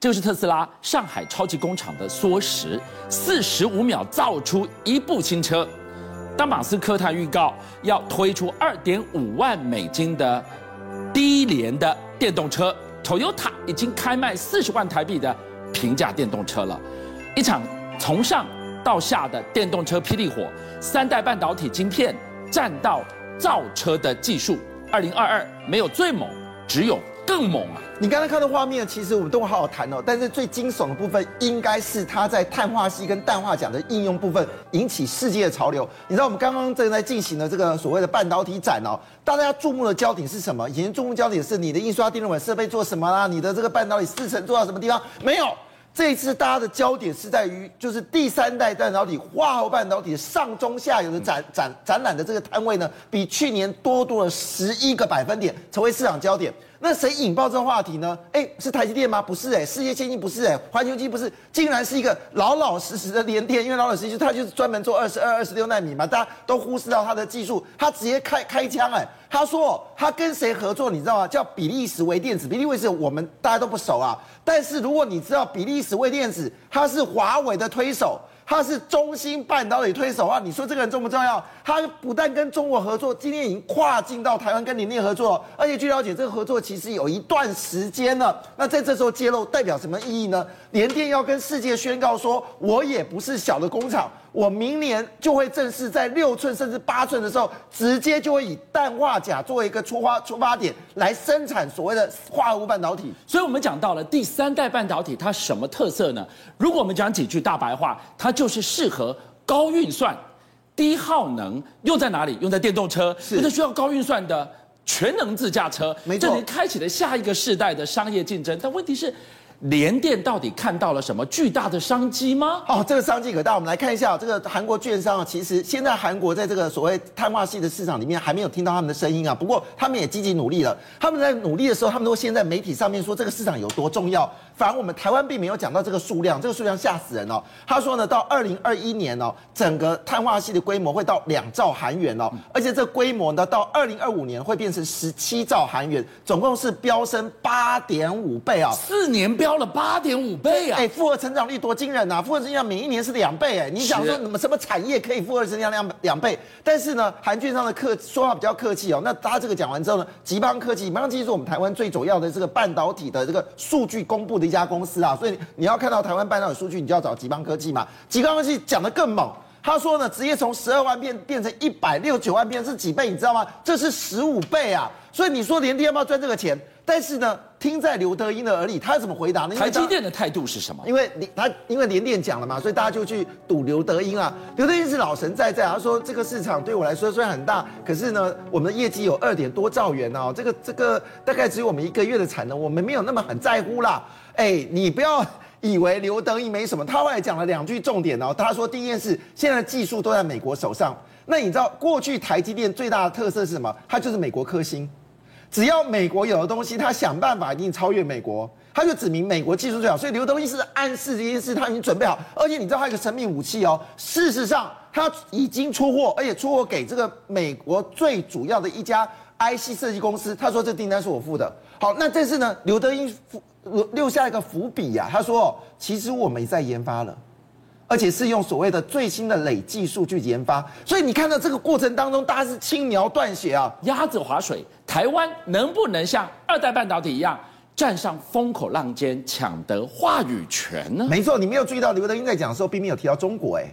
这个是特斯拉上海超级工厂的缩时，四十五秒造出一部新车。当马斯克他预告要推出二点五万美金的低廉的电动车，Toyota 已经开卖四十万台币的平价电动车了。一场从上到下的电动车霹雳火，三代半导体晶片占到造车的技术。二零二二没有最猛，只有。更猛啊！你刚才看的画面，其实我们都会好好谈哦。但是最惊悚的部分，应该是它在碳化矽跟氮化镓的应用部分引起世界的潮流。你知道我们刚刚正在进行的这个所谓的半导体展哦，大家注目的焦点是什么？以前注目焦点是你的印刷电路板设备做什么啦？你的这个半导体制程做到什么地方？没有，这一次大家的焦点是在于就是第三代半导体化合半导体上中下游的展展展览的这个摊位呢，比去年多多了十一个百分点，成为市场焦点。那谁引爆这个话题呢？哎，是台积电吗？不是哎，世界先进不是哎，环球晶不是，竟然是一个老老实实的联电，因为老老实实他就是专门做二十二、二十六纳米嘛，大家都忽视到他的技术，他直接开开枪哎，他说他跟谁合作，你知道吗？叫比利时微电子，比利微是我们大家都不熟啊，但是如果你知道比利时微电子，他是华为的推手。他是中芯半导体推手啊，你说这个人重不重要？他不但跟中国合作，今天已经跨境到台湾跟联电合作，而且据了解，这个合作其实有一段时间了。那在这时候揭露代表什么意义呢？联电要跟世界宣告说，我也不是小的工厂。我明年就会正式在六寸甚至八寸的时候，直接就会以氮化镓作为一个出发出发点来生产所谓的化合物半导体。所以，我们讲到了第三代半导体，它什么特色呢？如果我们讲几句大白话，它就是适合高运算、低耗能，用在哪里？用在电动车，用在需要高运算的全能自驾车。没错，这里开启了下一个世代的商业竞争。但问题是。联电到底看到了什么巨大的商机吗？哦，这个商机可大。我们来看一下这个韩国券商啊，其实现在韩国在这个所谓碳化系的市场里面还没有听到他们的声音啊。不过他们也积极努力了。他们在努力的时候，他们都先在媒体上面说这个市场有多重要。反而我们台湾并没有讲到这个数量，这个数量吓死人哦。他说呢，到二零二一年哦，整个碳化系的规模会到两兆韩元哦，而且这个规模呢，到二零二五年会变成十七兆韩元，总共是飙升八点五倍啊，四年飙。飙了八点五倍啊！哎，复合成长率多惊人呐！复合成长每一年是两倍哎！你想说什么什么产业可以复合成长两两倍？但是呢，韩券上的客说话比较客气哦。那他这个讲完之后呢，吉邦科技，吉邦科技是我们台湾最主要的这个半导体的这个数据公布的一家公司啊。所以你要看到台湾半导体数据，你就要找吉邦科技嘛。吉邦科技讲的更猛，他说呢，直接从十二万变变成一百六十九万变是几倍？你知道吗？这是十五倍啊！所以你说联电要不要赚这个钱？但是呢，听在刘德英的耳里，他怎么回答呢？台积电的态度是什么？因为他因为联电讲了嘛，所以大家就去赌刘德英啊。刘德英是老神在在，他说这个市场对我来说虽然很大，可是呢，我们的业绩有二点多兆元哦，这个这个大概只有我们一个月的产能，我们没有那么很在乎啦。哎，你不要以为刘德音没什么，他后来讲了两句重点哦。他说第一件事，现在技术都在美国手上。那你知道过去台积电最大的特色是什么？它就是美国克星。只要美国有的东西，他想办法一定超越美国，他就指明美国技术最好。所以刘德音是暗示这件事，他已经准备好。而且你知道他有个神秘武器哦，事实上他已经出货，而且出货给这个美国最主要的一家 IC 设计公司。他说这订单是我付的。好，那这次呢，刘德英留下一个伏笔呀，他说其实我们在研发了。而且是用所谓的最新的累计数据研发，所以你看到这个过程当中，大家是轻描断写啊，鸭子划水。台湾能不能像二代半导体一样，站上风口浪尖，抢得话语权呢？没错，你没有注意到刘德英在讲的时候，并没有提到中国。哎，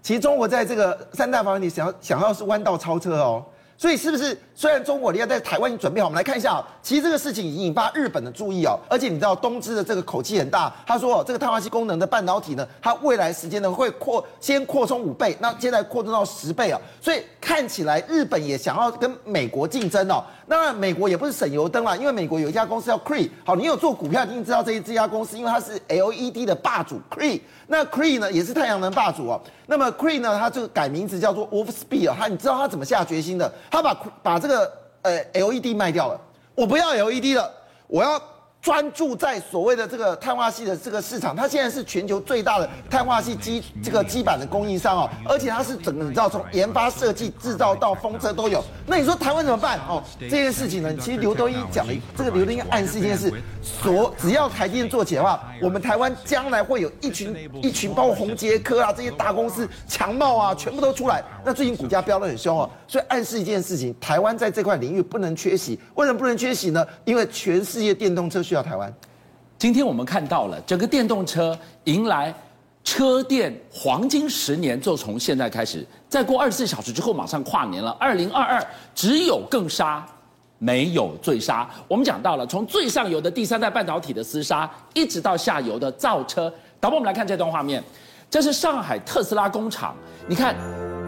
其实中国在这个三大方面，你想要想要是弯道超车哦。所以是不是虽然中国你要在台湾已经准备好，我们来看一下啊，其实这个事情已经引发日本的注意哦，而且你知道东芝的这个口气很大，他说这个碳化硅功能的半导体呢，它未来时间呢会扩先扩充五倍，那现在扩充到十倍啊，所以看起来日本也想要跟美国竞争哦。那美国也不是省油灯啦，因为美国有一家公司叫 Cree，好，你有做股票一定知道这这家公司，因为它是 LED 的霸主 Cree，那 Cree 呢也是太阳能霸主哦。那么 Cree 呢，它就改名字叫做 Wolfspeed 啊，它你知道它怎么下决心的？它把把这个呃 LED 卖掉了，我不要 LED 了，我要专注在所谓的这个碳化矽的这个市场，它现在是全球最大的碳化矽基这个基板的供应商哦，而且它是整个你知道从研发设计制造到封车都有。那你说台湾怎么办哦？这件事情呢，其实刘德一讲了这个刘德一暗示一件事，所只要台积电做起来的话，我们台湾将来会有一群一群包括宏捷科啊这些大公司强茂啊全部都出来。那最近股价飙得很凶哦，所以暗示一件事情，台湾在这块领域不能缺席。为什么不能缺席呢？因为全世界电动车需要台湾。今天我们看到了整个电动车迎来车电黄金十年，就从现在开始，再过二十四小时之后马上跨年了。二零二二只有更杀，没有最杀。我们讲到了从最上游的第三代半导体的厮杀，一直到下游的造车。导播，我们来看这段画面，这是上海特斯拉工厂。你看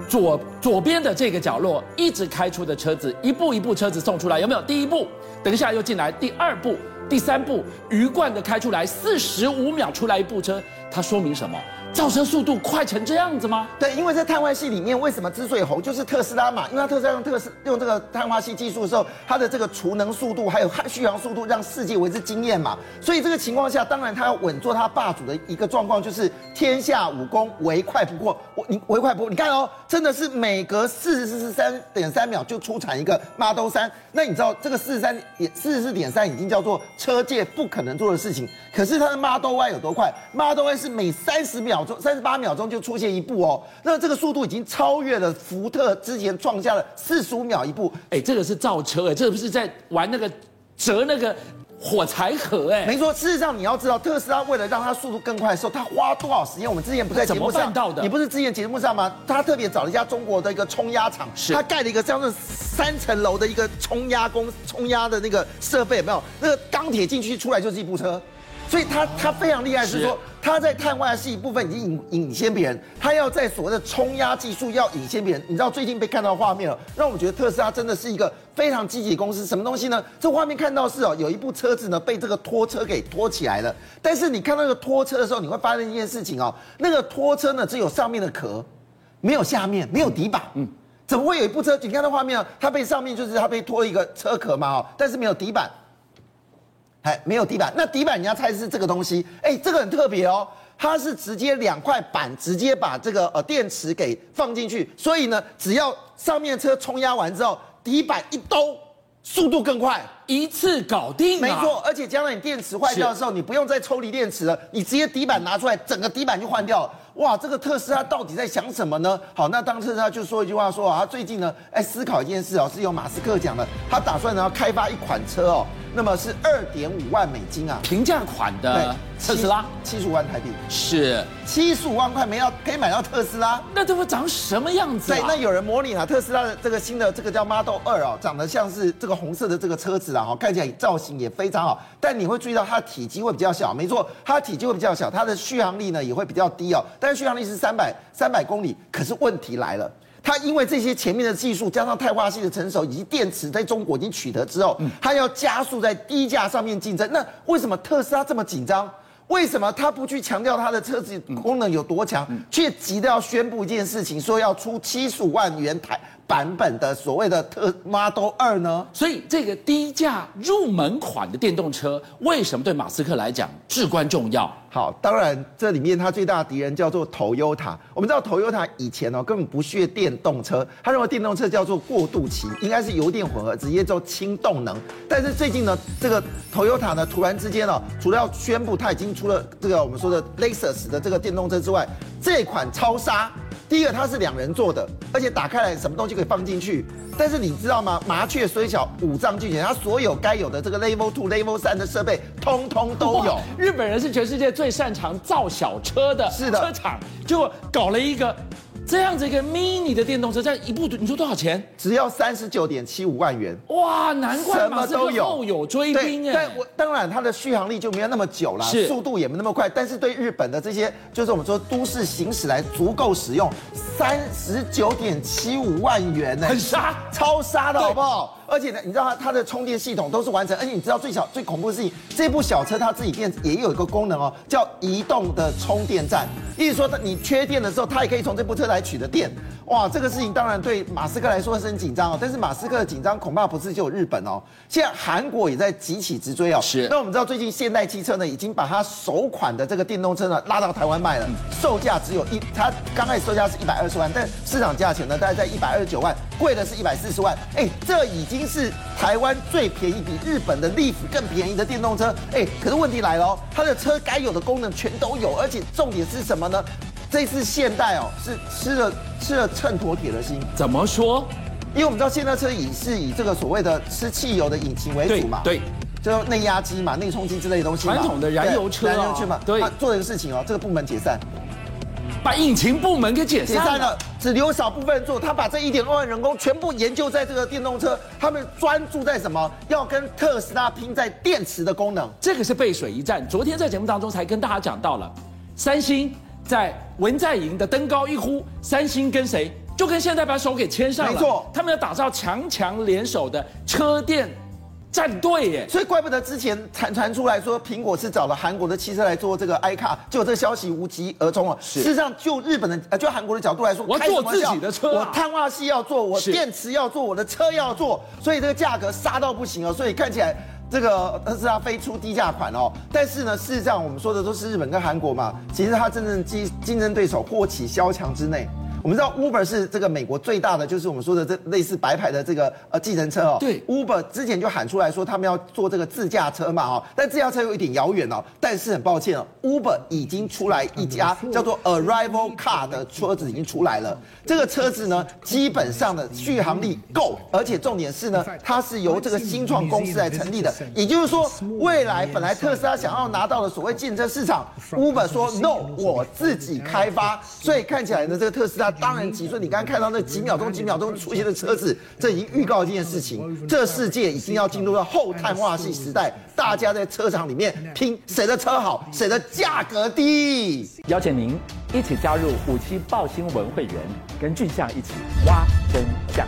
左左边的这个角落，一直开出的车子，一步一步车子送出来，有没有？第一步，等一下又进来，第二步。第三步，鱼贯的开出来，四十五秒出来一部车，它说明什么？造车速度快成这样子吗？对，因为在碳化系里面，为什么之所以红，就是特斯拉嘛。因为它特斯拉用特斯用这个碳化矽技术的时候，它的这个储能速度还有续航速度，让世界为之惊艳嘛。所以这个情况下，当然它要稳坐它霸主的一个状况，就是天下武功唯快不破。我你唯快不破，你看哦，真的是每隔四十三点三秒就出产一个 Model 3。那你知道这个四十三点四十四点三已经叫做车界不可能做的事情。可是它的 Model Y 有多快？Model Y 是每三十秒。三十八秒钟就出现一部哦，那这个速度已经超越了福特之前创下了四十五秒一部。哎，这个是造车哎，这个不是在玩那个折那个火柴盒哎。没错，事实上你要知道，特斯拉为了让它速度更快的时候，它花多少时间？我们之前不在节目上，到的你不是之前节目上吗？他特别找了一家中国的一个冲压厂，是他盖了一个这样的三层楼的一个冲压工冲压的那个设备，有没有？那个钢铁进去出来就是一部车。所以他他非常厉害，是说他在碳化矽部分已经引引先别人，他要在所谓的冲压技术要引先别人。你知道最近被看到画面了，让我们觉得特斯拉真的是一个非常积极的公司。什么东西呢？这画面看到是哦，有一部车子呢被这个拖车给拖起来了。但是你看到那个拖车的时候，你会发现一件事情哦，那个拖车呢只有上面的壳，没有下面，没有底板。嗯，怎么会有一部车？你看到画面啊，它被上面就是它被拖一个车壳嘛哦，但是没有底板。还没有底板，那底板你要猜是这个东西，哎，这个很特别哦，它是直接两块板直接把这个呃电池给放进去，所以呢，只要上面车冲压完之后，底板一兜，速度更快，一次搞定啊。没错，而且将来你电池坏掉的时候，你不用再抽离电池了，你直接底板拿出来，整个底板就换掉了。哇，这个特斯拉到底在想什么呢？好，那当特斯拉就说一句话说啊，他最近呢，哎，思考一件事哦，是由马斯克讲的，他打算呢要开发一款车哦。那么是二点五万美金啊，平价款的特斯拉，七十五万台币，是。七十五万块没要可以买到特斯拉，那这会长什么样子啊？对，那有人模拟了特斯拉的这个新的这个叫 Model 二哦，长得像是这个红色的这个车子啊，哈，看起来造型也非常好，但你会注意到它的体积会比较小，没错，它的体积会比较小，它的续航力呢也会比较低哦，但是续航力是三百三百公里，可是问题来了。它因为这些前面的技术，加上碳化系的成熟，以及电池在中国已经取得之后，它要加速在低价上面竞争。那为什么特斯拉这么紧张？为什么他不去强调它的车子功能有多强，却急着要宣布一件事情，说要出七十五万元台？版本的所谓的特 Model 二呢？所以这个低价入门款的电动车，为什么对马斯克来讲至关重要？好，当然这里面他最大的敌人叫做 Toyota。我们知道 Toyota 以前哦根本不屑电动车，他认为电动车叫做过渡期，应该是油电混合，直接做氢动能。但是最近呢，这个 Toyota 呢突然之间哦，除了要宣布他已经出了这个我们说的 Lexus 的这个电动车之外，这款超杀。第一个，它是两人坐的，而且打开来什么东西可以放进去。但是你知道吗？麻雀虽小，五脏俱全，它所有该有的这个 Level Two、Level 三的设备，通通都有。日本人是全世界最擅长造小车的，是的，车厂就搞了一个。这样子一个 mini 的电动车，这样一部你说多少钱？只要三十九点七五万元。哇，难怪什么都有后有追兵哎。但我当然它的续航力就没有那么久了，速度也没那么快。但是对日本的这些，就是我们说都市行驶来足够使用，三十九点七五万元呢，很杀，超杀的好不好？而且呢，你知道它它的充电系统都是完成，而且你知道最小最恐怖的事情，这部小车它自己电也有一个功能哦，叫移动的充电站。意思说，你缺电的时候，它也可以从这部车来取得电。哇，这个事情当然对马斯克来说是很紧张哦。但是马斯克的紧张恐怕不是只有日本哦，现在韩国也在急起直追哦。是。那我们知道最近现代汽车呢，已经把它首款的这个电动车呢拉到台湾卖了，售价只有一，它刚开始售价是一百二十万，但市场价钱呢大概在一百二十九万，贵的是一百四十万。哎，这已经是台湾最便宜，比日本的 Leaf 更便宜的电动车。哎，可是问题来了哦，它的车该有的功能全都有，而且重点是什么呢？这次现代哦，是吃了吃了秤砣铁的心。怎么说？因为我们知道现代车以是以这个所谓的吃汽油的引擎为主嘛，对，就内压机嘛、内充机之类的东西。传统的燃油车、哦，燃油车嘛，对。做一个事情哦，这个部门解散，把引擎部门给解散了，解散了，只留少部分人做。他把这一点二万人工全部研究在这个电动车，他们专注在什么？要跟特斯拉拼在电池的功能。这个是背水一战。昨天在节目当中才跟大家讲到了，三星。在文在寅的登高一呼，三星跟谁？就跟现在把手给牵上了。没错，他们要打造强强联手的车电战队耶。所以怪不得之前传传出来说苹果是找了韩国的汽车来做这个 iCar，结果这个消息无疾而终了。事实上，就日本的呃，就韩国的角度来说，我做自己的车，啊，我碳化系要做，我电池要做，我的车要做，所以这个价格杀到不行哦。所以看起来。这个特斯拉飞出低价款哦，但是呢，事实上我们说的都是日本跟韩国嘛，其实它真正竞竞争对手祸起萧墙之内。我们知道 Uber 是这个美国最大的，就是我们说的这类似白牌的这个呃计程车哦。对，Uber 之前就喊出来说他们要做这个自驾车嘛哦，但自驾车有一点遥远哦。但是很抱歉哦，Uber 已经出来一家叫做 Arrival Car 的车子已经出来了。这个车子呢，基本上的续航力够，而且重点是呢，它是由这个新创公司来成立的。也就是说，未来本来特斯拉想要拿到的所谓竞争市场，Uber 说 No，我自己开发。所以看起来呢，这个特斯拉。当然急，所以你刚刚看到那几秒钟、几秒钟出现的车子，这已经预告这件事情：这世界已经要进入到后碳化系时代，大家在车厂里面拼谁的车好，谁的价格低。邀请您一起加入五七报新闻会员，跟俊象一起挖真相。